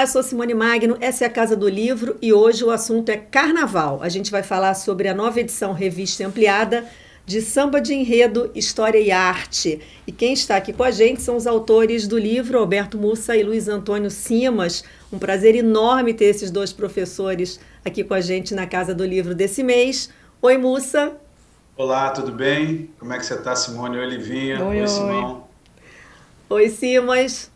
Olá, eu sou Simone Magno, essa é a Casa do Livro e hoje o assunto é Carnaval. A gente vai falar sobre a nova edição revista ampliada de Samba de Enredo, História e Arte. E quem está aqui com a gente são os autores do livro, Alberto Mussa e Luiz Antônio Simas. Um prazer enorme ter esses dois professores aqui com a gente na Casa do Livro desse mês. Oi, Mussa. Olá, tudo bem? Como é que você está, Simone? Oi, Livinha. Oi, oi, Simão. Oi, Simas.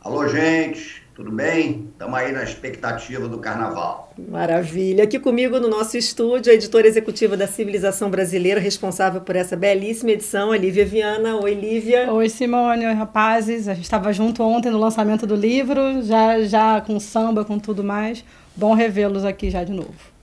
Alô, gente, tudo bem? Estamos aí na expectativa do carnaval. Maravilha. Aqui comigo no nosso estúdio, a editora executiva da Civilização Brasileira, responsável por essa belíssima edição, a Lívia Viana. Oi, Lívia. Oi, Simone. Oi, rapazes. A gente estava junto ontem no lançamento do livro, já, já com samba, com tudo mais. Bom revê-los aqui já de novo.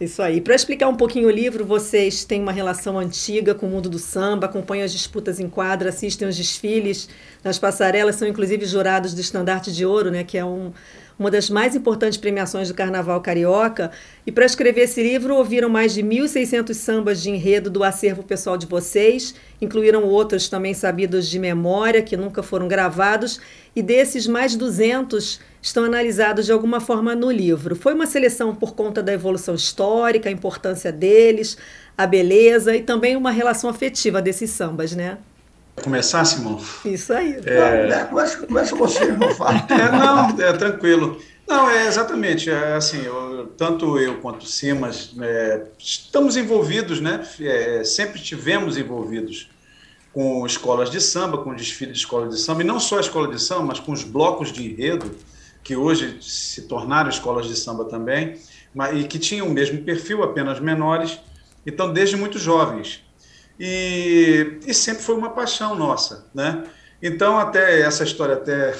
Isso aí. Para explicar um pouquinho o livro, vocês têm uma relação antiga com o mundo do samba, acompanham as disputas em quadra, assistem os desfiles nas passarelas, são inclusive jurados do Estandarte de Ouro, né, que é um, uma das mais importantes premiações do Carnaval Carioca. E para escrever esse livro, ouviram mais de 1.600 sambas de enredo do acervo pessoal de vocês, incluíram outros também sabidos de memória, que nunca foram gravados, e desses mais de 200 estão analisados de alguma forma no livro. Foi uma seleção por conta da evolução histórica, a importância deles, a beleza e também uma relação afetiva desses sambas, né? Começar, Simão? Isso aí. É... Não, começa, começa você, não fala. É, não, é tranquilo. Não, é exatamente, é assim, eu, tanto eu quanto o Simas é, estamos envolvidos, né? É, sempre tivemos envolvidos com escolas de samba, com desfile de escola de samba, e não só a escola de samba, mas com os blocos de enredo, que hoje se tornaram escolas de samba também, mas, e que tinham o mesmo perfil, apenas menores, então desde muito jovens. E, e sempre foi uma paixão nossa, né? Então até essa história até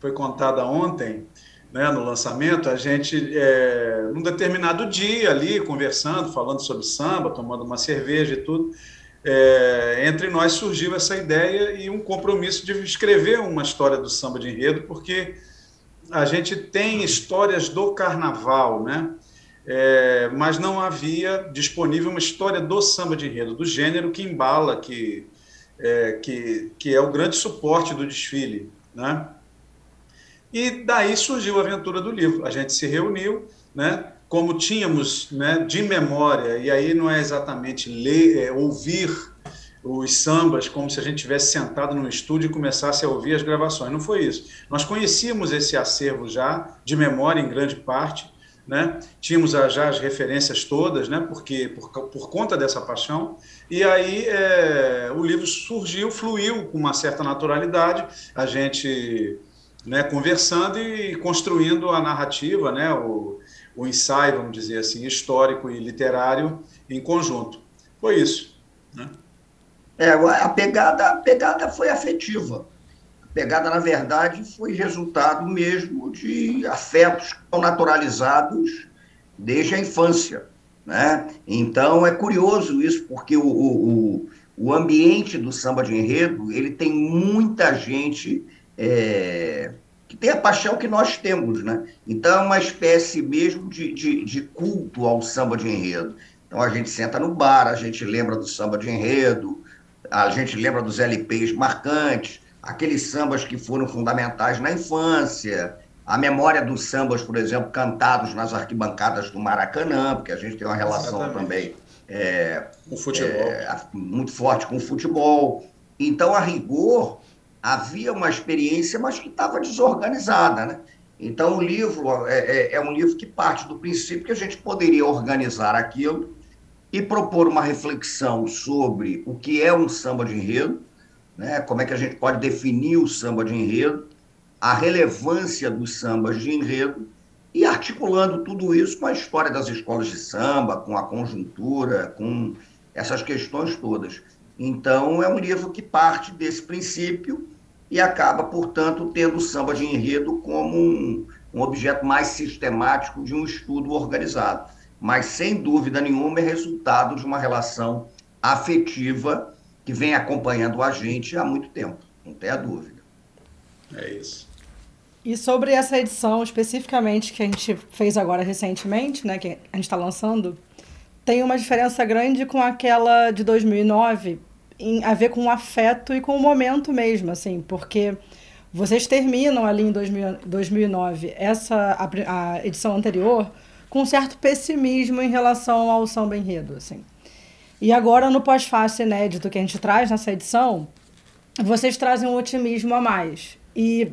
foi contada ontem, né, no lançamento, a gente, é, num determinado dia ali, conversando, falando sobre samba, tomando uma cerveja e tudo, é, entre nós surgiu essa ideia e um compromisso de escrever uma história do samba de enredo, porque a gente tem histórias do carnaval, né? É, mas não havia disponível uma história do samba de enredo, do gênero que embala, que é, que, que é o grande suporte do desfile, né? E daí surgiu a aventura do livro. A gente se reuniu, né? Como tínhamos, né? De memória e aí não é exatamente ler, é, ouvir os sambas como se a gente tivesse sentado num estúdio e começasse a ouvir as gravações. Não foi isso. Nós conhecíamos esse acervo já, de memória em grande parte, né? Tínhamos já as referências todas, né? Porque por, por conta dessa paixão. E aí é, o livro surgiu, fluiu com uma certa naturalidade. A gente, né? Conversando e construindo a narrativa, né? O, o ensaio, vamos dizer assim, histórico e literário em conjunto. Foi isso, né? É, a pegada, a pegada foi afetiva. Pegada, na verdade, foi resultado mesmo de afetos que estão naturalizados desde a infância. Né? Então, é curioso isso, porque o, o, o ambiente do samba de enredo ele tem muita gente é, que tem a paixão que nós temos. Né? Então, é uma espécie mesmo de, de, de culto ao samba de enredo. Então, a gente senta no bar, a gente lembra do samba de enredo, a gente lembra dos LPs marcantes, aqueles sambas que foram fundamentais na infância, a memória dos sambas, por exemplo, cantados nas arquibancadas do Maracanã, porque a gente tem uma relação Exatamente. também é, o futebol. É, muito forte com o futebol. Então, a rigor, havia uma experiência, mas que estava desorganizada. Né? Então, o livro é, é, é um livro que parte do princípio que a gente poderia organizar aquilo e propor uma reflexão sobre o que é um samba de enredo, né? como é que a gente pode definir o samba de enredo, a relevância dos sambas de enredo, e articulando tudo isso com a história das escolas de samba, com a conjuntura, com essas questões todas. Então, é um livro que parte desse princípio e acaba, portanto, tendo o samba de enredo como um, um objeto mais sistemático de um estudo organizado mas sem dúvida nenhuma é resultado de uma relação afetiva que vem acompanhando a gente há muito tempo, não tem a dúvida. É isso. E sobre essa edição especificamente que a gente fez agora recentemente, né, que a gente está lançando, tem uma diferença grande com aquela de 2009 em a ver com o afeto e com o momento mesmo, assim, porque vocês terminam ali em 2000, 2009 essa a, a, edição anterior com um certo pessimismo em relação ao samba enredo, assim. E agora no pós-fácil inédito que a gente traz nessa edição, vocês trazem um otimismo a mais. E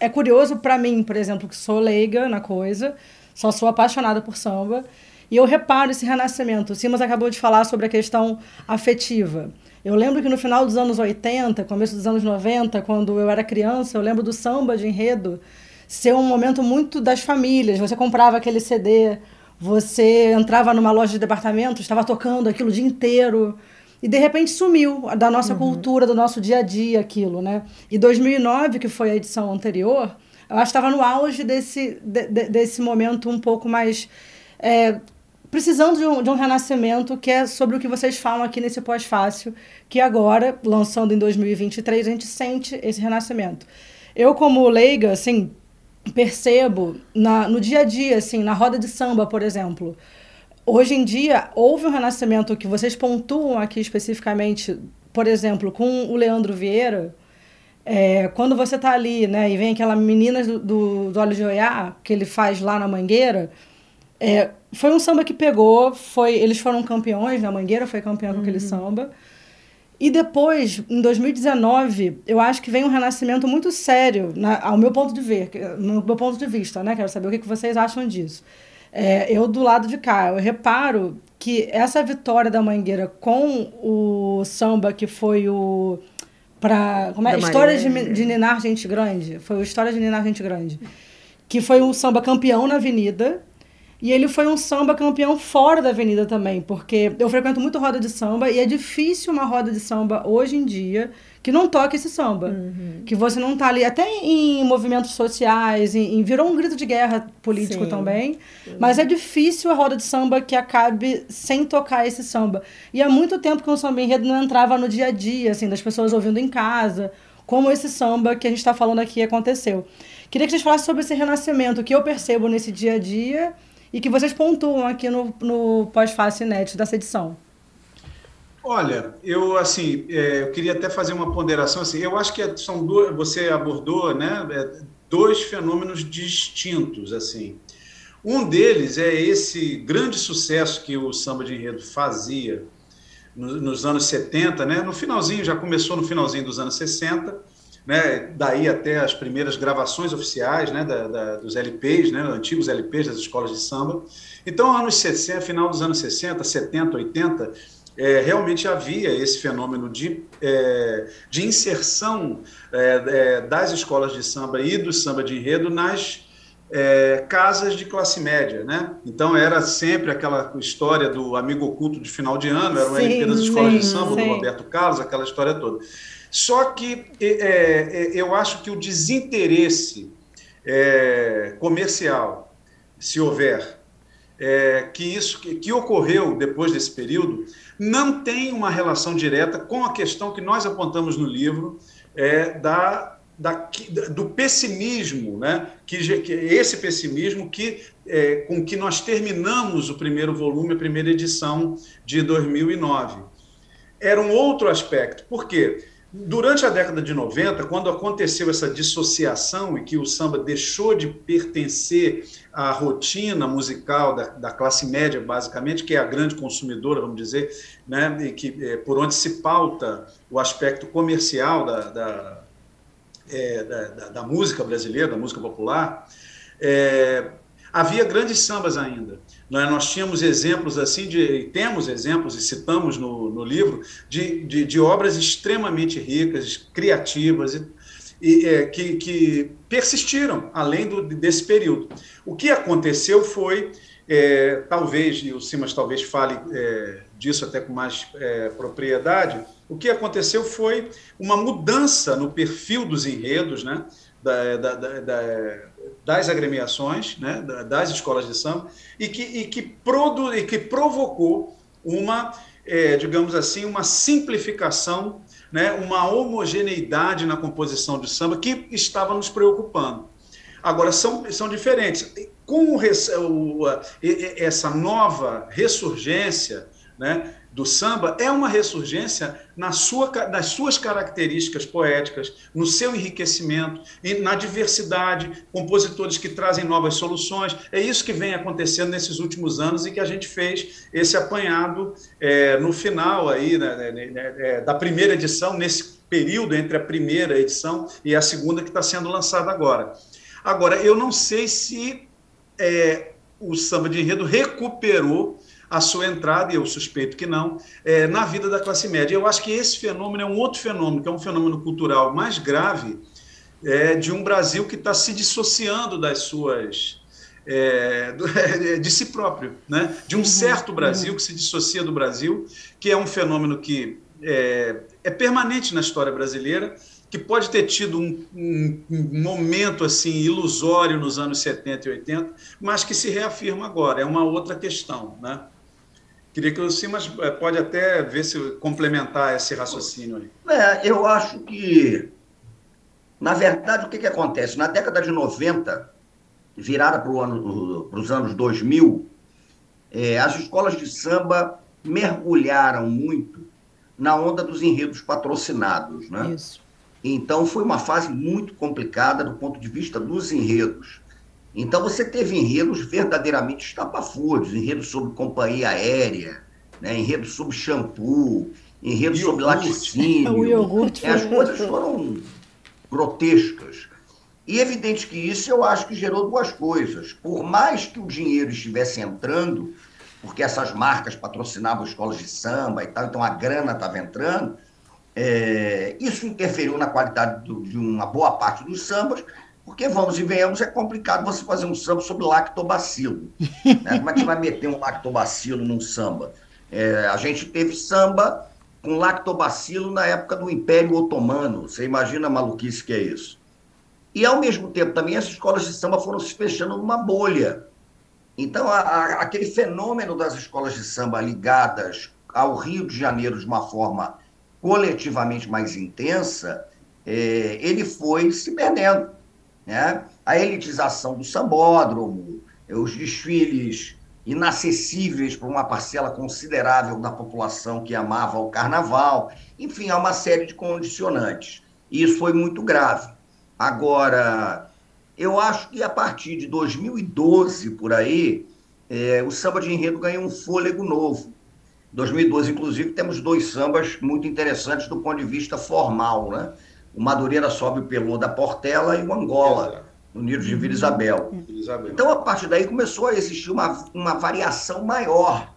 é curioso para mim, por exemplo, que sou leiga na coisa, só sou apaixonada por samba, e eu reparo esse renascimento. O Simas acabou de falar sobre a questão afetiva. Eu lembro que no final dos anos 80, começo dos anos 90, quando eu era criança, eu lembro do samba de enredo ser um momento muito das famílias. Você comprava aquele CD, você entrava numa loja de departamento, estava tocando aquilo o dia inteiro. E de repente sumiu da nossa uhum. cultura, do nosso dia a dia aquilo, né? E 2009, que foi a edição anterior, eu acho que estava no auge desse, de, de, desse momento um pouco mais é, precisando de um, de um renascimento, que é sobre o que vocês falam aqui nesse pós-fácil, que agora, lançando em 2023, a gente sente esse renascimento. Eu, como leiga, assim, percebo na, no dia a dia, assim, na roda de samba, por exemplo, hoje em dia houve um renascimento que vocês pontuam aqui especificamente, por exemplo, com o Leandro Vieira, é, quando você está ali, né, e vem aquela menina do, do, do Olho de Oiá, que ele faz lá na Mangueira, é, foi um samba que pegou, foi, eles foram campeões, na né? Mangueira foi campeão uhum. com aquele uhum. samba. E depois, em 2019, eu acho que vem um renascimento muito sério, na, ao meu ponto de ver, no meu ponto de vista, né? Quero saber o que, que vocês acham disso. É, eu, do lado de cá, eu reparo que essa vitória da Mangueira com o samba que foi o. Pra, como é? História de, de Ninar Gente Grande. Foi o História de Ninar Gente Grande. Que foi um samba campeão na Avenida e ele foi um samba campeão fora da avenida também, porque eu frequento muito roda de samba e é difícil uma roda de samba hoje em dia que não toque esse samba. Uhum. Que você não tá ali, até em movimentos sociais, em, em virou um grito de guerra político Sim. também. Sim. Mas é difícil a roda de samba que acabe sem tocar esse samba. E há muito tempo que o samba enredo não entrava no dia a dia, assim, das pessoas ouvindo em casa, como esse samba que a gente está falando aqui aconteceu. Queria que vocês falassem sobre esse renascimento que eu percebo nesse dia a dia e que vocês pontuam aqui no, no pós-fácil inédito dessa edição. Olha, eu assim, é, eu queria até fazer uma ponderação assim. Eu acho que são duas, você abordou, né, é, dois fenômenos distintos assim. Um deles é esse grande sucesso que o samba de enredo fazia nos anos 70, né? No finalzinho, já começou no finalzinho dos anos 60 né, daí até as primeiras gravações oficiais né, da, da, dos LPs, né, antigos LPs das escolas de samba. Então, anos 60, final dos anos 60, 70, 80, é, realmente havia esse fenômeno de, é, de inserção é, é das escolas de samba e do samba de enredo nas é, casas de classe média, né? Então era sempre aquela história do amigo oculto de final de ano, era o LP das escolas sim, de samba sim. do Roberto Carlos, aquela história toda. Só que é, é, eu acho que o desinteresse é, comercial, se houver, é, que isso que, que, ocorreu depois desse período, não tem uma relação direta com a questão que nós apontamos no livro é, da, da, do pessimismo, né? que, que esse pessimismo que é, com que nós terminamos o primeiro volume, a primeira edição de 2009. Era um outro aspecto. Por quê? Durante a década de 90, quando aconteceu essa dissociação e que o samba deixou de pertencer à rotina musical da, da classe média, basicamente, que é a grande consumidora, vamos dizer, né, e que, é, por onde se pauta o aspecto comercial da, da, é, da, da música brasileira, da música popular, é, havia grandes sambas ainda. Nós, nós tínhamos exemplos assim, de, temos exemplos, e citamos no, no livro, de, de, de, obras extremamente ricas, criativas, e, e é, que, que, persistiram além do, desse período. O que aconteceu foi, é, talvez, e o Simas talvez fale é, disso até com mais é, propriedade, o que aconteceu foi uma mudança no perfil dos enredos, né? Da, da, da, das agremiações, né, das escolas de samba, e que, e que, produ, e que provocou uma, é, digamos assim, uma simplificação, né, uma homogeneidade na composição de samba que estava nos preocupando. Agora, são, são diferentes. Com o, essa nova ressurgência né, do samba é uma ressurgência na sua, nas suas características poéticas, no seu enriquecimento e na diversidade, compositores que trazem novas soluções. É isso que vem acontecendo nesses últimos anos e que a gente fez esse apanhado é, no final aí né, né, né, né é, da primeira edição, nesse período entre a primeira edição e a segunda que está sendo lançada agora. Agora, eu não sei se é, o samba de enredo recuperou a sua entrada, e eu suspeito que não, é, na vida da classe média. Eu acho que esse fenômeno é um outro fenômeno, que é um fenômeno cultural mais grave é, de um Brasil que está se dissociando das suas. É, de si próprio, né? de um uhum, certo Brasil uhum. que se dissocia do Brasil, que é um fenômeno que é, é permanente na história brasileira, que pode ter tido um, um, um, momento assim ilusório nos anos 70 e 80, mas que se reafirma agora. É uma outra questão, né? Queria que o Simas eh, pode até ver se complementar esse raciocínio aí. É, eu acho que, na verdade, o que, que acontece? Na década de 90, virada para ano, os anos 2000, é, as escolas de samba mergulharam muito na onda dos enredos patrocinados. Né? Isso. Então, foi uma fase muito complicada do ponto de vista dos enredos. Então você teve enredos verdadeiramente estapafúrdios, enredos sobre companhia aérea, né? enredos sobre shampoo, enredos sobre laticínio. Iogurte. As coisas foram grotescas. E é evidente que isso eu acho que gerou duas coisas. Por mais que o dinheiro estivesse entrando, porque essas marcas patrocinavam escolas de samba e tal, então a grana estava entrando, é, isso interferiu na qualidade do, de uma boa parte dos sambas, porque, vamos e venhamos, é complicado você fazer um samba sobre lactobacilo. Né? Como é que vai meter um lactobacilo num samba? É, a gente teve samba com lactobacilo na época do Império Otomano. Você imagina a maluquice que é isso? E, ao mesmo tempo, também as escolas de samba foram se fechando numa bolha. Então, a, a, aquele fenômeno das escolas de samba ligadas ao Rio de Janeiro de uma forma coletivamente mais intensa, é, ele foi se perdendo né? a elitização do sambódromo, os desfiles inacessíveis para uma parcela considerável da população que amava o carnaval, enfim, há uma série de condicionantes. E isso foi muito grave. Agora, eu acho que a partir de 2012, por aí, é, o samba de enredo ganhou um fôlego novo. 2012, inclusive, temos dois sambas muito interessantes do ponto de vista formal, né? O Madureira sobe o Pelô da Portela e o Angola, no Nido de Vila Isabel. Isabel. Então, a partir daí, começou a existir uma, uma variação maior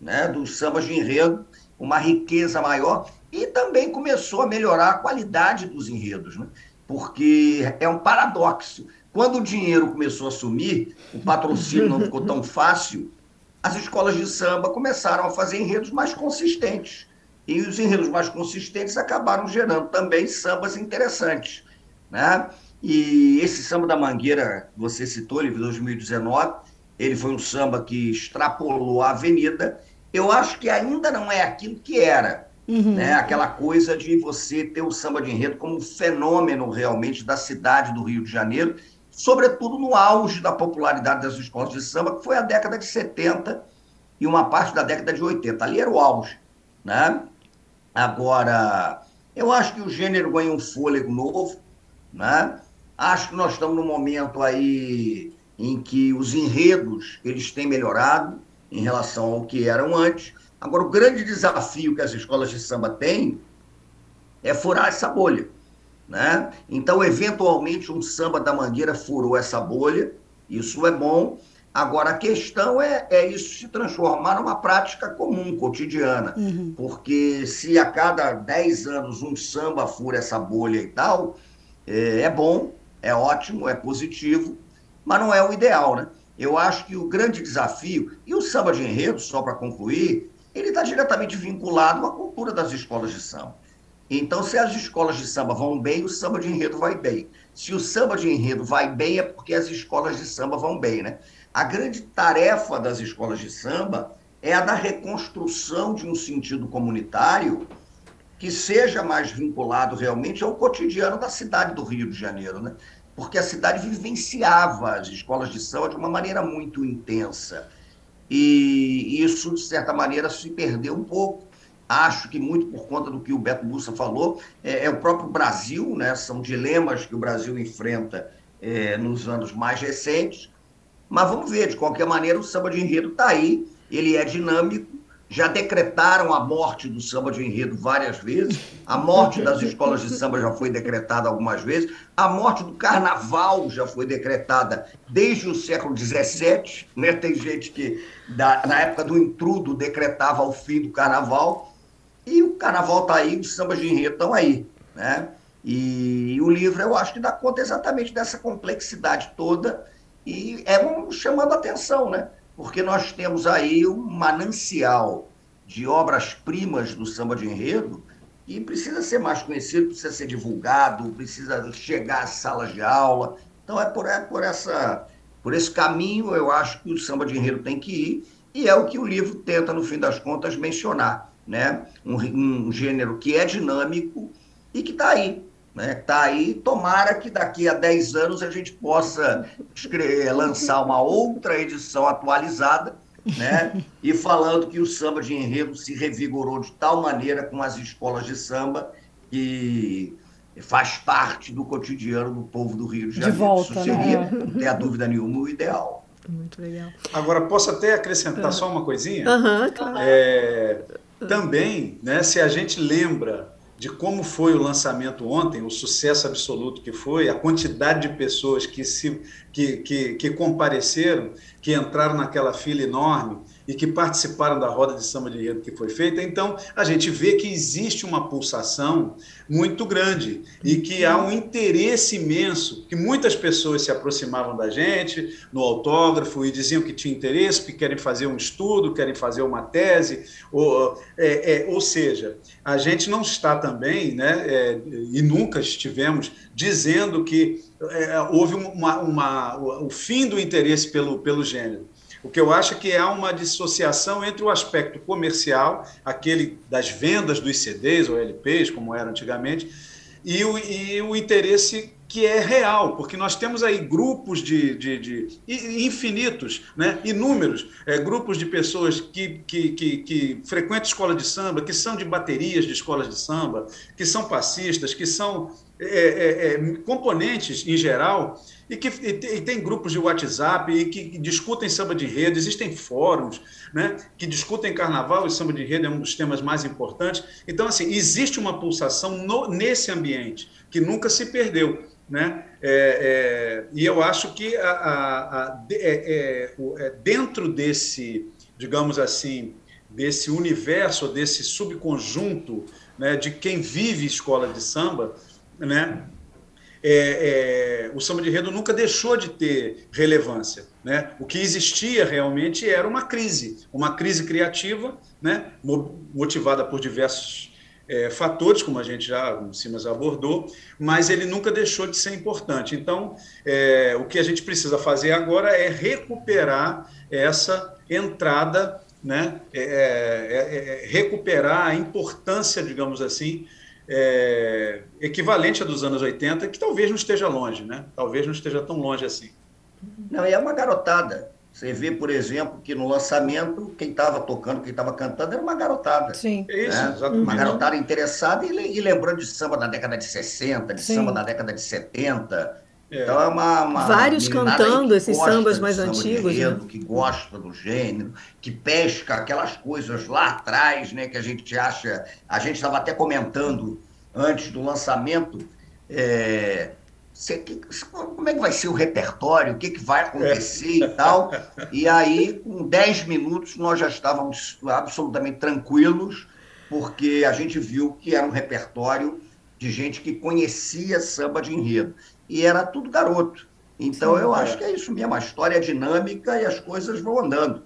né, dos sambas de enredo, uma riqueza maior, e também começou a melhorar a qualidade dos enredos, né? porque é um paradoxo. Quando o dinheiro começou a sumir, o patrocínio não ficou tão fácil, as escolas de samba começaram a fazer enredos mais consistentes. E os enredos mais consistentes acabaram gerando também sambas interessantes. Né? E esse samba da Mangueira, que você citou, ele de 2019, ele foi um samba que extrapolou a avenida. Eu acho que ainda não é aquilo que era. Uhum. Né? Aquela coisa de você ter o samba de enredo como um fenômeno realmente da cidade do Rio de Janeiro, sobretudo no auge da popularidade das escolas de samba, que foi a década de 70 e uma parte da década de 80. Ali era o auge. Né? Agora, eu acho que o gênero ganha um fôlego novo, né? Acho que nós estamos num momento aí em que os enredos eles têm melhorado em relação ao que eram antes. Agora, o grande desafio que as escolas de samba têm é furar essa bolha. Né? Então, eventualmente, um samba da Mangueira furou essa bolha, isso é bom, Agora, a questão é, é isso se transformar numa prática comum, cotidiana. Uhum. Porque se a cada 10 anos um samba fura essa bolha e tal, é, é bom, é ótimo, é positivo, mas não é o ideal, né? Eu acho que o grande desafio, e o samba de enredo, só para concluir, ele está diretamente vinculado à cultura das escolas de samba. Então, se as escolas de samba vão bem, o samba de enredo vai bem. Se o samba de enredo vai bem, é porque as escolas de samba vão bem, né? A grande tarefa das escolas de samba é a da reconstrução de um sentido comunitário que seja mais vinculado realmente ao cotidiano da cidade do Rio de Janeiro, né? Porque a cidade vivenciava as escolas de samba de uma maneira muito intensa. e isso, de certa maneira, se perdeu um pouco. Acho que muito por conta do que o Beto Bussa falou, é, é o próprio Brasil, né? são dilemas que o Brasil enfrenta é, nos anos mais recentes. Mas vamos ver, de qualquer maneira, o samba de enredo está aí, ele é dinâmico, já decretaram a morte do samba de enredo várias vezes, a morte das escolas de samba já foi decretada algumas vezes, a morte do carnaval já foi decretada desde o século XVII, né? tem gente que da, na época do intrudo decretava o fim do carnaval, e o carnaval está aí, os sambas de enredo estão aí. Né? E, e o livro eu acho que dá conta exatamente dessa complexidade toda, e é um chamando atenção, né? porque nós temos aí um manancial de obras-primas do samba de enredo que precisa ser mais conhecido, precisa ser divulgado, precisa chegar às salas de aula. Então é por, é por, essa, por esse caminho eu acho que o samba de enredo tem que ir e é o que o livro tenta, no fim das contas, mencionar. Né? Um, um gênero que é dinâmico e que está aí, né? Tá aí, tomara que daqui a 10 anos a gente possa escrever, lançar uma outra edição atualizada, né? E falando que o samba de enredo se revigorou de tal maneira com as escolas de samba que faz parte do cotidiano do povo do Rio de Janeiro. De volta, Isso seria, né? não tem a dúvida nenhuma, o ideal. Muito legal. Agora, posso até acrescentar só uma coisinha? Uhum, claro. É, também, né, se a gente lembra de como foi o lançamento ontem, o sucesso absoluto que foi, a quantidade de pessoas que, se, que, que, que compareceram, que entraram naquela fila enorme e que participaram da roda de samba de enredo que foi feita. Então, a gente vê que existe uma pulsação muito grande e que há um interesse imenso, que muitas pessoas se aproximavam da gente no autógrafo e diziam que tinham interesse, que querem fazer um estudo, querem fazer uma tese, ou, é, é, ou seja, a gente não está também, né, é, e nunca estivemos dizendo que é, houve uma, uma, o fim do interesse pelo, pelo gênero. O que eu acho é que há uma dissociação entre o aspecto comercial, aquele das vendas dos CDs ou LPs, como era antigamente, e o, e o interesse que é real, porque nós temos aí grupos de, de, de infinitos, né, inúmeros, é, grupos de pessoas que, que, que, que frequentam escola de samba, que são de baterias de escolas de samba, que são passistas, que são é, é, é componentes em geral, e que e tem grupos de WhatsApp e que discutem samba de rede, existem fóruns né, que discutem carnaval e samba de rede é um dos temas mais importantes. Então, assim, existe uma pulsação no, nesse ambiente que nunca se perdeu. Né? É, é, e eu acho que a, a, a, é, dentro desse, digamos assim, desse universo, desse subconjunto né, de quem vive escola de samba, né, é, é, o samba de enredo nunca deixou de ter relevância. Né? O que existia realmente era uma crise, uma crise criativa, né? motivada por diversos é, fatores, como a gente já, como Simas abordou, mas ele nunca deixou de ser importante. Então, é, o que a gente precisa fazer agora é recuperar essa entrada, né? É, é, recuperar a importância, digamos assim, é, equivalente a dos anos 80, que talvez não esteja longe, né? Talvez não esteja tão longe assim. Não, é uma garotada. Você vê, por exemplo, que no lançamento, quem estava tocando, quem estava cantando era uma garotada. Sim. É isso, né? exatamente. Uma garotada interessada e, e, lembrando de samba da década de 60, de Sim. samba da década de 70. É. Então é uma, uma Vários cantando esses sambas mais samba antigos. Enredo, né? Que gosta do gênero, que pesca aquelas coisas lá atrás, né? Que a gente acha. A gente estava até comentando antes do lançamento. É, como é que vai ser o repertório, o que, que vai acontecer é. e tal. E aí, com 10 minutos, nós já estávamos absolutamente tranquilos, porque a gente viu que era um repertório de gente que conhecia samba de enredo. E era tudo garoto. Então, Sim, eu é. acho que é isso mesmo, a história é dinâmica e as coisas vão andando.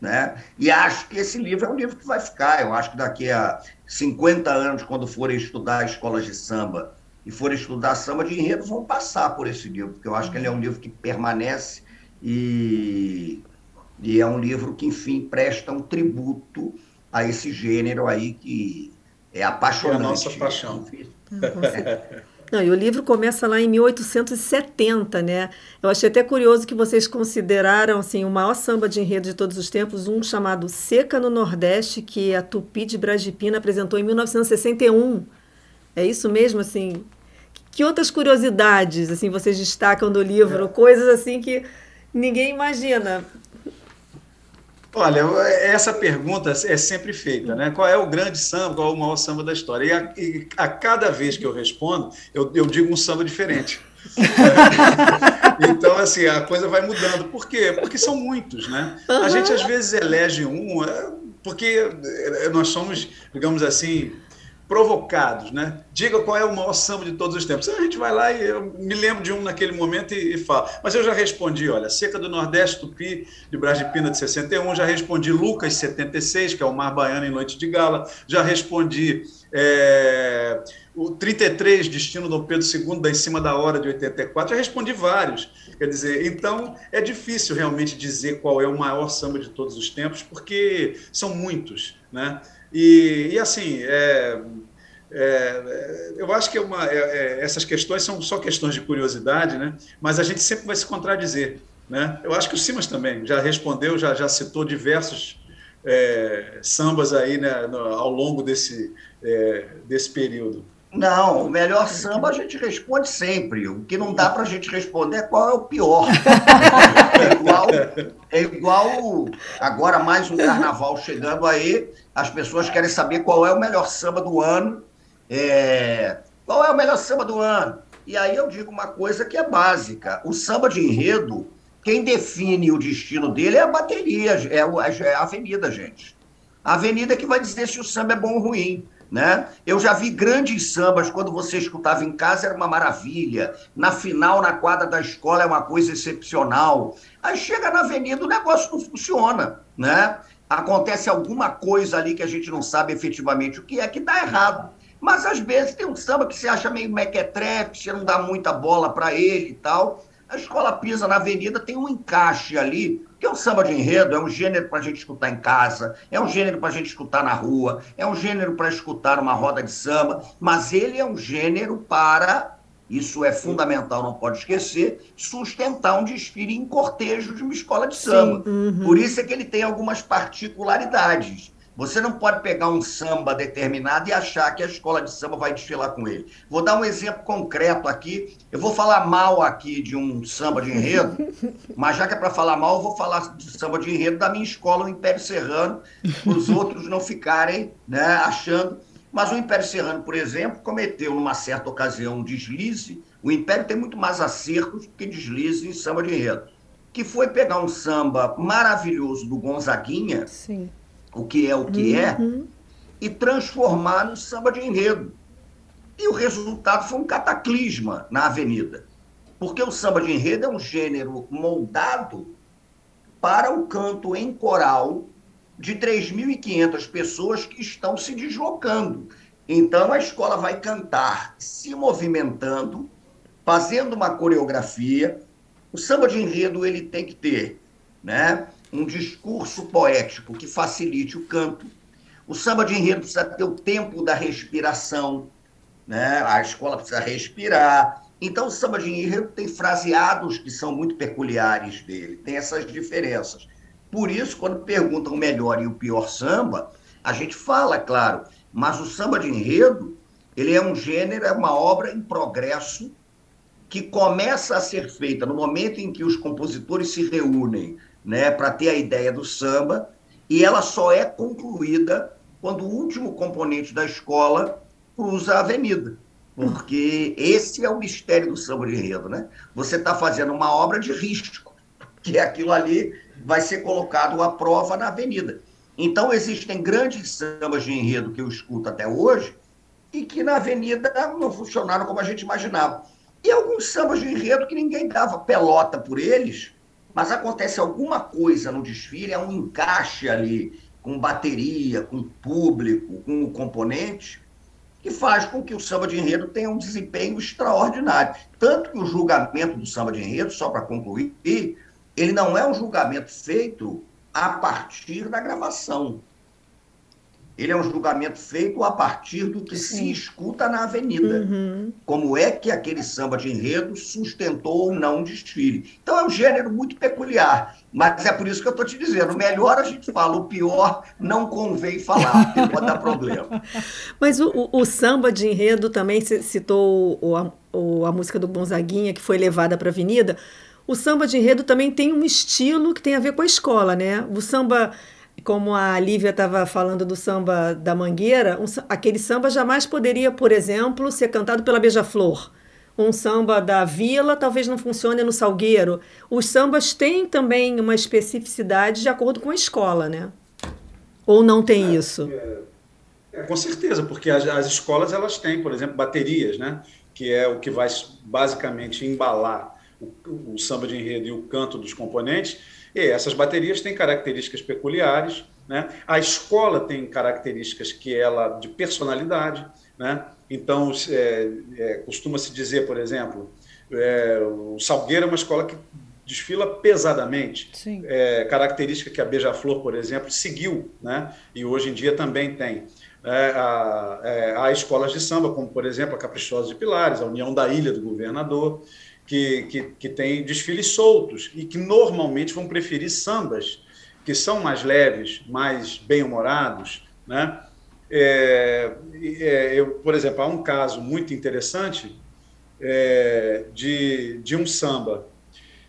Né? E acho que esse livro é um livro que vai ficar. Eu acho que daqui a 50 anos, quando forem estudar escolas de samba e forem estudar samba de enredo, vão passar por esse livro, porque eu acho que ele é um livro que permanece e, e é um livro que, enfim, presta um tributo a esse gênero aí que é apaixonante. É a nossa paixão. Não, e o livro começa lá em 1870, né? Eu achei até curioso que vocês consideraram assim, o maior samba de enredo de todos os tempos, um chamado Seca no Nordeste, que a Tupi de Brasipina apresentou em 1961. É isso mesmo, assim? Que outras curiosidades assim vocês destacam do livro? É. Coisas assim que ninguém imagina. Olha, essa pergunta é sempre feita, né? Qual é o grande samba, qual é o maior samba da história? E a, e a cada vez que eu respondo, eu, eu digo um samba diferente. então, assim, a coisa vai mudando. Por quê? Porque são muitos, né? A gente às vezes elege um, é, porque é, nós somos, digamos assim, provocados, né? Diga qual é o maior samba de todos os tempos. A gente vai lá e eu me lembro de um naquele momento e, e falo. Mas eu já respondi, olha, Seca do Nordeste, Tupi, de Brás de Pina, de 61. Já respondi Lucas, 76, que é o Mar Baiano em Noite de Gala. Já respondi é, o 33, Destino Dom Pedro II, da Em Cima da Hora, de 84. Já respondi vários. Quer dizer, então é difícil realmente dizer qual é o maior samba de todos os tempos, porque são muitos, né? E, e assim, é, é, eu acho que é uma, é, é, essas questões são só questões de curiosidade, né? mas a gente sempre vai se contradizer. Né? Eu acho que o Simas também já respondeu, já, já citou diversos é, sambas aí né, no, ao longo desse, é, desse período. Não, o melhor samba a gente responde sempre. O que não dá para a gente responder é qual é o pior. É igual, é igual agora mais um carnaval chegando aí, as pessoas querem saber qual é o melhor samba do ano. É, qual é o melhor samba do ano? E aí eu digo uma coisa que é básica. O samba de enredo, quem define o destino dele é a bateria, é, é a avenida, gente. A avenida que vai dizer se o samba é bom ou ruim. Né? Eu já vi grandes sambas quando você escutava em casa, era uma maravilha. Na final, na quadra da escola, é uma coisa excepcional. Aí chega na avenida, o negócio não funciona. Né? Acontece alguma coisa ali que a gente não sabe efetivamente o que é que dá errado. Mas às vezes tem um samba que você acha meio mequetrefe, você não dá muita bola para ele e tal. A escola pisa na avenida, tem um encaixe ali porque o samba de enredo é um gênero para a gente escutar em casa, é um gênero para a gente escutar na rua, é um gênero para escutar numa roda de samba, mas ele é um gênero para, isso é fundamental, não pode esquecer, sustentar um desfile em cortejo de uma escola de samba. Uhum. Por isso é que ele tem algumas particularidades. Você não pode pegar um samba determinado e achar que a escola de samba vai desfilar com ele. Vou dar um exemplo concreto aqui. Eu vou falar mal aqui de um samba de enredo, mas já que é para falar mal, eu vou falar de samba de enredo da minha escola, o Império Serrano, para os outros não ficarem né, achando. Mas o Império Serrano, por exemplo, cometeu numa certa ocasião um deslize. O Império tem muito mais acertos que deslize em samba de enredo. Que foi pegar um samba maravilhoso do Gonzaguinha. Sim o que é o que é, uhum. e transformar no samba de enredo. E o resultado foi um cataclisma na avenida. Porque o samba de enredo é um gênero moldado para o canto em coral de 3.500 pessoas que estão se deslocando. Então a escola vai cantar se movimentando, fazendo uma coreografia. O samba de enredo ele tem que ter, né? Um discurso poético que facilite o canto. O samba de enredo precisa ter o tempo da respiração, né? a escola precisa respirar. Então, o samba de enredo tem fraseados que são muito peculiares dele, tem essas diferenças. Por isso, quando perguntam o melhor e o pior samba, a gente fala, claro, mas o samba de enredo, ele é um gênero, é uma obra em progresso que começa a ser feita no momento em que os compositores se reúnem né, para ter a ideia do samba, e ela só é concluída quando o último componente da escola cruza a avenida. Porque esse é o mistério do samba de enredo, né? Você está fazendo uma obra de risco, que é aquilo ali vai ser colocado à prova na avenida. Então, existem grandes sambas de enredo que eu escuto até hoje e que na avenida não funcionaram como a gente imaginava. E alguns sambas de enredo que ninguém dava pelota por eles, mas acontece alguma coisa no desfile, é um encaixe ali com bateria, com público, com o componente, que faz com que o samba de enredo tenha um desempenho extraordinário. Tanto que o julgamento do samba de enredo, só para concluir, ele não é um julgamento feito a partir da gravação. Ele é um julgamento feito a partir do que Sim. se escuta na avenida. Uhum. Como é que aquele samba de enredo sustentou ou não o desfile. Então é um gênero muito peculiar. Mas é por isso que eu estou te dizendo: o melhor a gente fala, o pior não convém falar, porque pode dar problema. Mas o, o, o, samba de enredo também citou o, a, a música do Gonzaguinha, que foi levada para a avenida. O samba de enredo também tem um estilo que tem a ver com a escola, né? O samba como a Lívia estava falando do samba da Mangueira, um, aquele samba jamais poderia, por exemplo, ser cantado pela Beija-Flor. Um samba da Vila talvez não funcione no Salgueiro. Os sambas têm também uma especificidade de acordo com a escola, né? Ou não tem é, isso? É, é, com certeza, porque as, as escolas elas têm, por exemplo, baterias, né? Que é o que vai basicamente embalar o, o samba de enredo e o canto dos componentes e essas baterias têm características peculiares, né? A escola tem características que ela de personalidade, né? Então é, é, costuma se dizer, por exemplo, é, o Salgueiro é uma escola que desfila pesadamente, é, característica que a Beija-Flor, por exemplo, seguiu, né? E hoje em dia também tem. É, há, é, há escolas de samba, como por exemplo a Caprichosa de Pilares, a União da Ilha do Governador, que, que, que tem desfiles soltos e que normalmente vão preferir sambas que são mais leves, mais bem-humorados, né? É, é, eu, por exemplo, há um caso muito interessante é, de, de um samba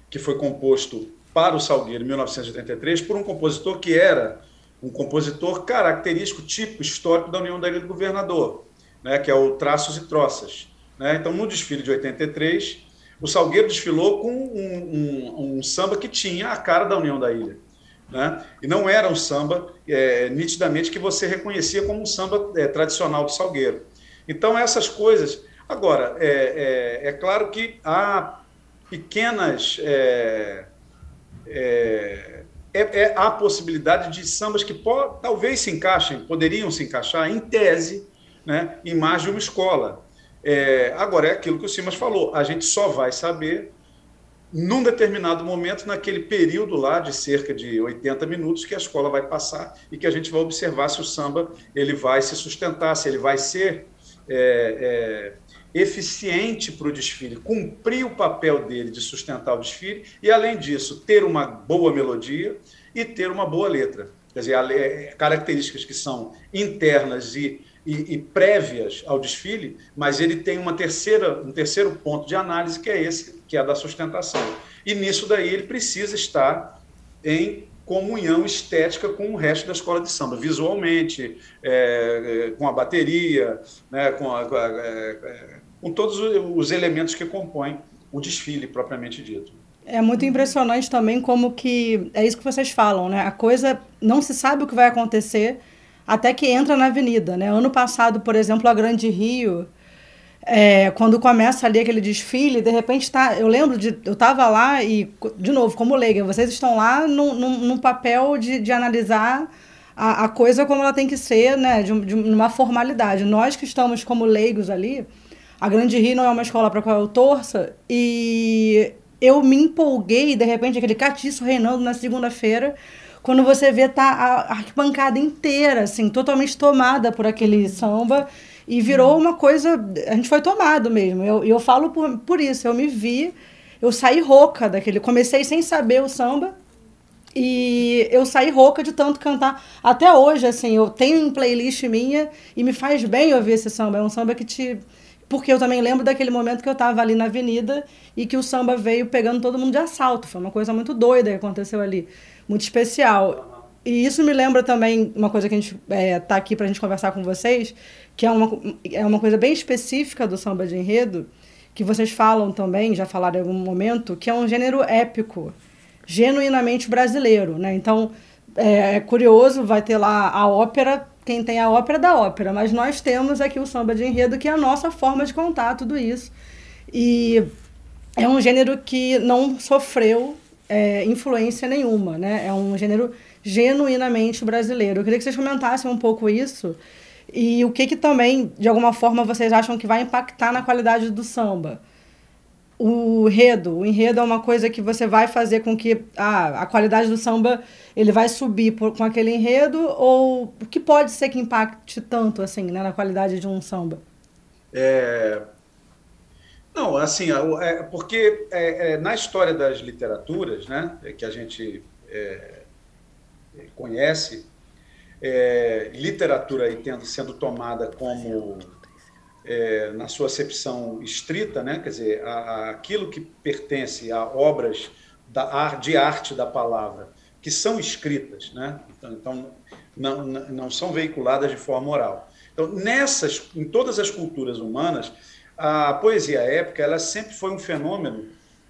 que foi composto para o Salgueiro em 1983 por um compositor que era um compositor característico, tipo histórico da União da Ilha do Governador, né, que é o Traços e Troças. Né? Então, no desfile de 83, o Salgueiro desfilou com um, um, um, samba que tinha a cara da União da Ilha. Né? E não era um samba é, nitidamente que você reconhecia como um samba é, tradicional do Salgueiro. Então, essas coisas. Agora, é, é, é claro que há pequenas. É, é, há possibilidade de sambas que talvez se encaixem, poderiam se encaixar, em tese, né, em mais de uma escola. É, agora, é aquilo que o Simas falou, a gente só vai saber num determinado momento, naquele período lá de cerca de 80 minutos que a escola vai passar e que a gente vai observar se o samba ele vai se sustentar, se ele vai ser é, é, eficiente para o desfile, cumprir o papel dele de sustentar o desfile e, além disso, ter uma boa melodia e ter uma boa letra. Quer dizer, características que são internas e e, e, prévias ao desfile, mas ele tem uma terceira, um terceiro ponto de análise que é esse, que é a da sustentação. E nisso daí ele precisa estar em comunhão estética com o resto da escola de samba, visualmente, é, é com a bateria, né, com, a, é, é, com todos os elementos que compõem o desfile propriamente dito. É muito impressionante também como que é isso que vocês falam, né? A coisa não se sabe o que vai acontecer, até que entra na avenida. Né? Ano passado, por exemplo, a Grande Rio, é, quando começa ali aquele desfile, de repente tá, eu lembro de eu estava lá e de novo como leiga, vocês estão lá no, no papel de, de analisar a, a, coisa como ela tem que ser, né, de, de uma formalidade. Nós que estamos como leigos ali, a Grande Rio não é uma escola para qual eu torça e eu me empolguei de repente aquele catiço reinando na segunda-feira quando você vê tá a arquibancada inteira, assim, totalmente tomada por aquele samba e virou uma coisa. A gente foi tomado mesmo. Eu, eu falo por, por isso, eu me vi, eu saí rouca daquele. Comecei sem saber o samba. E eu saí rouca de tanto cantar. Até hoje, assim, eu tenho um playlist minha e me faz bem ouvir esse samba. É um samba que te. Porque eu também lembro daquele momento que eu estava ali na avenida e que o samba veio pegando todo mundo de assalto. Foi uma coisa muito doida que aconteceu ali muito especial. E isso me lembra também uma coisa que a gente está é, tá aqui para a gente conversar com vocês, que é uma, é uma coisa bem específica do samba de enredo, que vocês falam também, já falaram em algum momento, que é um gênero épico, genuinamente brasileiro. Né? Então, é, é curioso, vai ter lá a ópera, quem tem a ópera da ópera, mas nós temos aqui o samba de enredo, que é a nossa forma de contar tudo isso. E é um gênero que não sofreu é, influência nenhuma, né? É um gênero genuinamente brasileiro. Eu queria que vocês comentassem um pouco isso e o que que também, de alguma forma, vocês acham que vai impactar na qualidade do samba. o enredo. O enredo é uma coisa que você vai fazer com que ah, a qualidade do samba ele vai subir por, com aquele enredo ou o que pode ser que impacte tanto assim né, na qualidade de um samba? É... Não, assim, é, porque é, é, na história das literaturas, né, que a gente é, conhece, é, literatura aí tendo, sendo tomada como é, na sua acepção estrita, né? quer dizer, a, a, aquilo que pertence a obras da, de arte da palavra, que são escritas, né? então, então não, não são veiculadas de forma oral. Então, nessas, em todas as culturas humanas, a poesia épica ela sempre foi um fenômeno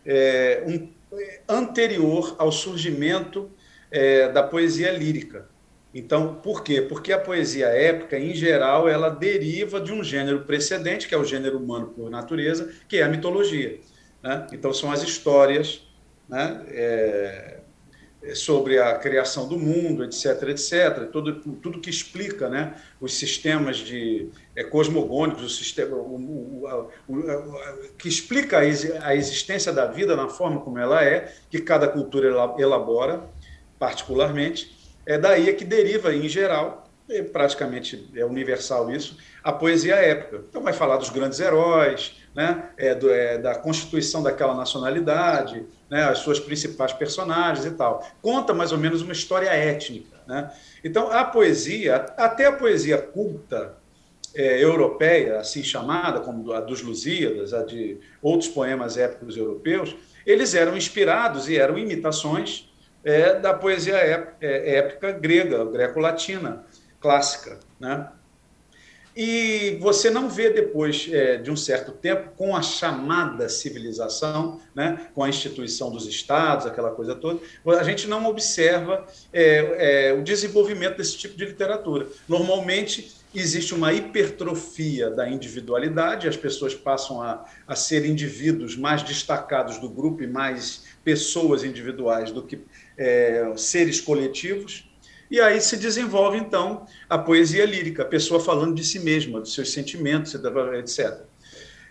é, um, anterior ao surgimento é, da poesia lírica. Então, por quê? Porque a poesia épica, em geral, ela deriva de um gênero precedente, que é o gênero humano por natureza, que é a mitologia. Né? Então, são as histórias né? é, sobre a criação do mundo, etc., etc., tudo, tudo que explica né? os sistemas de, é, cosmogônicos, o sistema, o, o, o, que explica a existência da vida na forma como ela é, que cada cultura elabora particularmente, é daí é que deriva, em geral, é praticamente é universal isso, a poesia épica. Então vai falar dos grandes heróis, né? é, do, é, da constituição daquela nacionalidade, né? as suas principais personagens e tal. Conta mais ou menos uma história étnica. Né? Então a poesia, até a poesia culta é, europeia, assim chamada, como a dos Lusíadas, a de outros poemas épicos europeus, eles eram inspirados e eram imitações é da poesia é, épica grega, greco-latina, clássica. Né? E você não vê depois é, de um certo tempo, com a chamada civilização, né, com a instituição dos estados, aquela coisa toda, a gente não observa é, é, o desenvolvimento desse tipo de literatura. Normalmente existe uma hipertrofia da individualidade, as pessoas passam a, a ser indivíduos mais destacados do grupo e mais pessoas individuais do que é, seres coletivos. E aí se desenvolve, então, a poesia lírica, a pessoa falando de si mesma, dos seus sentimentos, etc.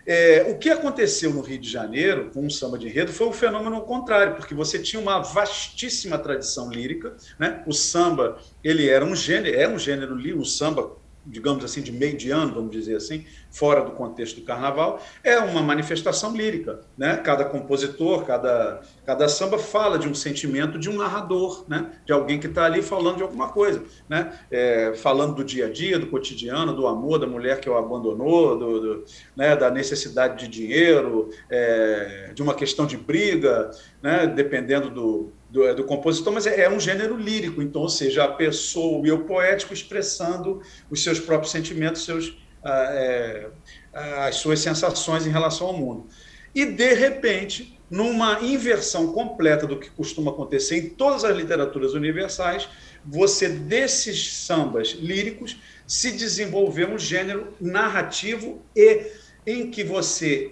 É, o que aconteceu no Rio de Janeiro com o samba de enredo foi um fenômeno contrário, porque você tinha uma vastíssima tradição lírica, né? O samba ele era um gênero, é um gênero lírico, o samba digamos assim, de meio de ano, vamos dizer assim, fora do contexto do carnaval, é uma manifestação lírica. Né? Cada compositor, cada, cada samba fala de um sentimento de um narrador, né? de alguém que está ali falando de alguma coisa, né? É, falando do dia a dia, do cotidiano, do amor da mulher que o abandonou, do, do né? da necessidade de dinheiro, é, de uma questão de briga, né? dependendo do, do, é do compositor, mas é, é, um gênero lírico, então, ou seja, a pessoa, o eu poético expressando os seus próprios sentimentos, seus, ah, é, as suas sensações em relação ao mundo. E, de repente, numa inversão completa do que costuma acontecer em todas as literaturas universais, você, desses sambas líricos, se desenvolveu um gênero narrativo e em que você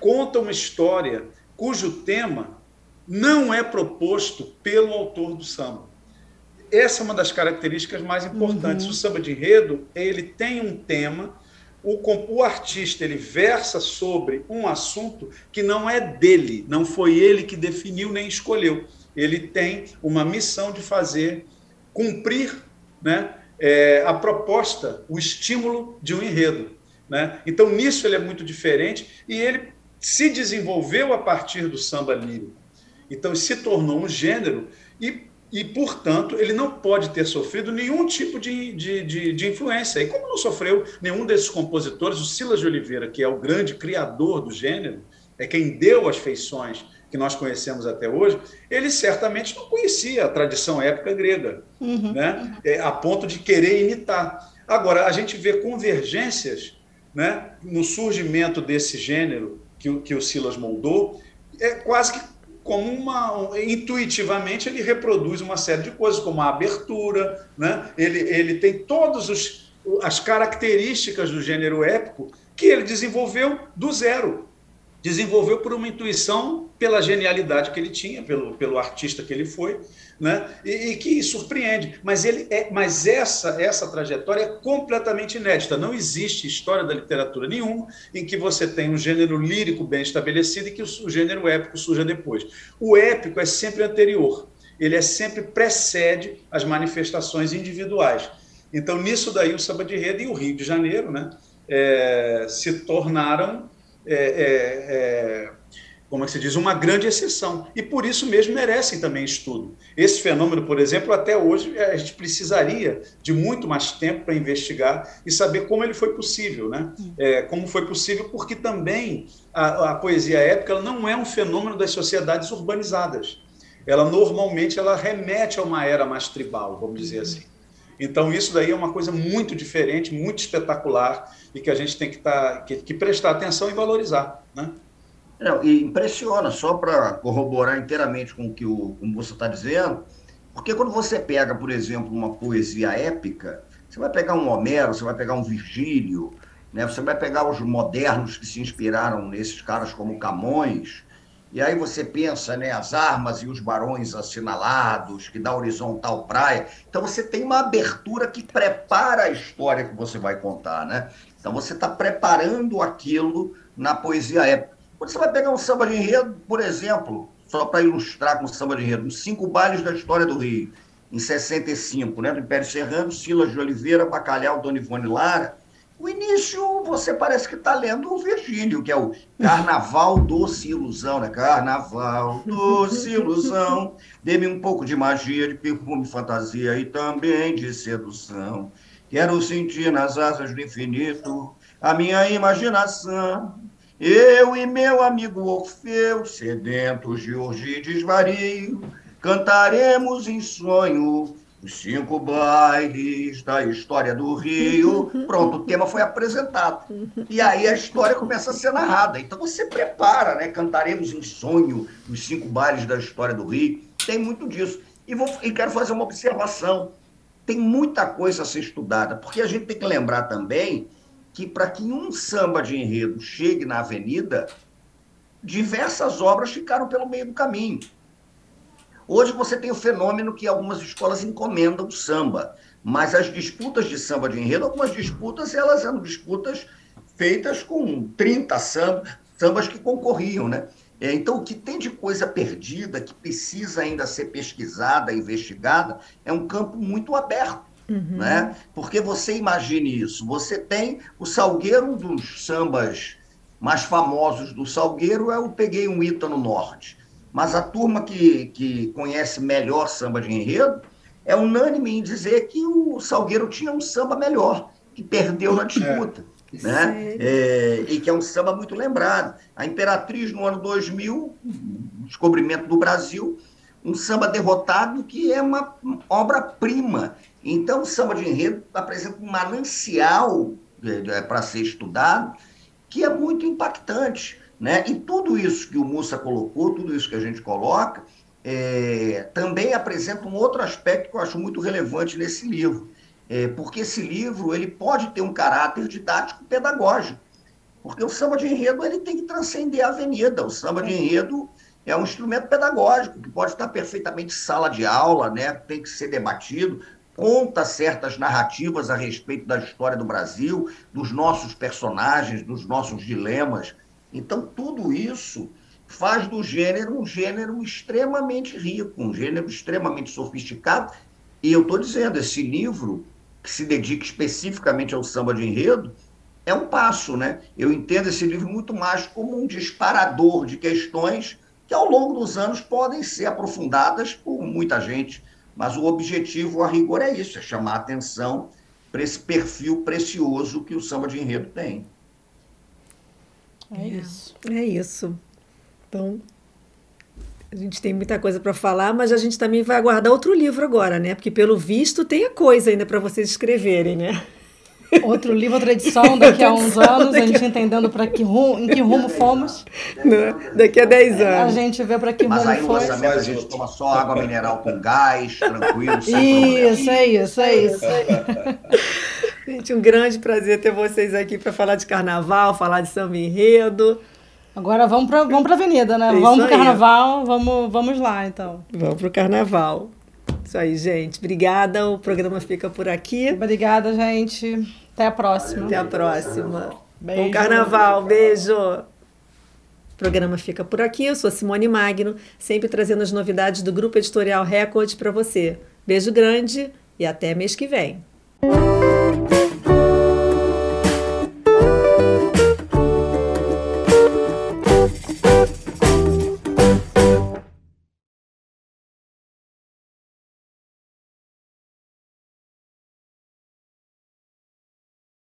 conta uma história cujo tema não é proposto pelo autor do samba. Essa é uma das características mais importantes. Uhum. O samba de enredo, ele tem um tema, o, o artista ele versa sobre um assunto que não é dele, não foi ele que definiu nem escolheu. Ele tem uma missão de fazer cumprir né, é, a proposta, o estímulo de um enredo. Né? Então, nisso ele é muito diferente e ele se desenvolveu a partir do samba lírico. Então, se tornou um gênero e, e portanto, ele não pode ter sofrido nenhum tipo de, de, de, de, influência. E como não sofreu nenhum desses compositores, o Silas de Oliveira, que é o grande criador do gênero, é quem deu as feições que nós conhecemos até hoje, ele certamente não conhecia a tradição épica grega, uhum. né? É, a ponto de querer imitar. Agora, a gente vê convergências né, no surgimento desse gênero que, que o Silas moldou, é quase que como uma intuitivamente ele reproduz uma série de coisas como a abertura, né? Ele ele tem todas as características do gênero épico que ele desenvolveu do zero. Desenvolveu por uma intuição, pela genialidade que ele tinha, pelo, pelo artista que ele foi, né? E, e, que surpreende. Mas, ele é, mas essa, essa trajetória é completamente inédita. Não existe história da literatura nenhuma em que você tem um gênero lírico bem estabelecido e que o, o gênero épico surja depois. O épico é sempre anterior, ele é sempre precede as manifestações individuais. Então, nisso daí, o samba de rede e o Rio de Janeiro né, é, se tornaram é, é, é como é que se diz, uma grande exceção. E por isso mesmo merecem também estudo. Esse fenômeno, por exemplo, até hoje a gente precisaria de muito mais tempo para investigar e saber como ele foi possível, né? É, como foi possível, porque também a, a poesia épica não é um fenômeno das sociedades urbanizadas. Ela normalmente ela remete a uma era mais tribal, vamos dizer assim. Então isso daí é uma coisa muito diferente, muito espetacular e que a gente tem que, tá, que, que prestar atenção e valorizar, né? Não, e impressiona, só para corroborar inteiramente com o que o, como você está dizendo, porque quando você pega, por exemplo, uma poesia épica, você vai pegar um Homero, você vai pegar um Virgílio, né? você vai pegar os modernos que se inspiraram nesses caras como Camões, e aí você pensa, né, as armas e os barões assinalados, que dá horizontal praia. Então você tem uma abertura que prepara a história que você vai contar, né? Então você está preparando aquilo na poesia épica. Quando você vai pegar um samba de enredo, por exemplo, só para ilustrar com o samba de enredo, os cinco bailes da história do Rio, em 65, né, do Império Serrano, Silas de Oliveira, Bacalhau, Dona Ivone Lara, o início você parece que está lendo o Virgílio, que é o Carnaval doce ilusão, né? Carnaval doce ilusão, dê-me um pouco de magia, de perfume, fantasia e também de sedução. Quero sentir nas asas do infinito a minha imaginação eu e meu amigo Orfeu, sedentos de orgia e desvario, cantaremos em sonho os cinco bailes da história do Rio. Pronto, o tema foi apresentado. E aí a história começa a ser narrada. Então você prepara, né? Cantaremos em sonho os cinco bailes da história do Rio. Tem muito disso. E, vou, e quero fazer uma observação. Tem muita coisa a ser estudada, porque a gente tem que lembrar também que para que um samba de enredo chegue na avenida, diversas obras ficaram pelo meio do caminho. Hoje você tem o fenômeno que algumas escolas encomendam o samba, mas as disputas de samba de enredo, algumas disputas, elas eram disputas feitas com 30 sambas, sambas que concorriam, né? É, então, o que tem de coisa perdida, que precisa ainda ser pesquisada, investigada, é um campo muito aberto. Uhum. Né? Porque você imagine isso, você tem o Salgueiro, um dos sambas mais famosos do Salgueiro é o Peguei um Ita no Norte. Mas a turma que, que conhece melhor samba de enredo é unânime em dizer que o Salgueiro tinha um samba melhor, que perdeu na disputa. É. Né? É, e que é um samba muito lembrado. A Imperatriz, no ano 2000, descobrimento do Brasil, um samba derrotado que é uma obra-prima então, o samba de enredo apresenta um manancial é, para ser estudado que é muito impactante. Né? E tudo isso que o Mussa colocou, tudo isso que a gente coloca, é, também apresenta um outro aspecto que eu acho muito relevante nesse livro. É, porque esse livro ele pode ter um caráter didático pedagógico. Porque o samba de enredo ele tem que transcender a avenida. O samba de enredo é um instrumento pedagógico que pode estar perfeitamente sala de aula, né? tem que ser debatido conta certas narrativas a respeito da história do Brasil, dos nossos personagens, dos nossos dilemas. Então, tudo isso faz do gênero um gênero extremamente rico, um gênero extremamente sofisticado. E eu estou dizendo, esse livro, que se dedica especificamente ao samba de enredo, é um passo, né? Eu entendo esse livro muito mais como um disparador de questões que, ao longo dos anos, podem ser aprofundadas por muita gente mas o objetivo, a rigor, é isso: é chamar a atenção para esse perfil precioso que o samba de enredo tem. É isso. É isso. Então, a gente tem muita coisa para falar, mas a gente também vai aguardar outro livro agora, né? Porque, pelo visto, tem a coisa ainda para vocês escreverem, né? Outro livro, outra edição, daqui a uns anos, a gente entendendo para que rumo, em que rumo fomos. Não, daqui a 10 anos. A gente vê para que Mas rumo aí no lançamento a gente toma só água mineral com gás, tranquilo, sem Isso, é isso, é isso. Gente, um grande prazer ter vocês aqui para falar de carnaval, falar de samba enredo. Agora vamos para vamos a avenida, né? É vamos pro carnaval, vamos, vamos lá então. Vamos pro carnaval. Isso aí, gente. Obrigada. O programa fica por aqui. Obrigada, gente. Até a próxima. Até a próxima. Beijo. Bom carnaval. Beijo. O programa fica por aqui. Eu sou Simone Magno, sempre trazendo as novidades do Grupo Editorial Record para você. Beijo grande e até mês que vem.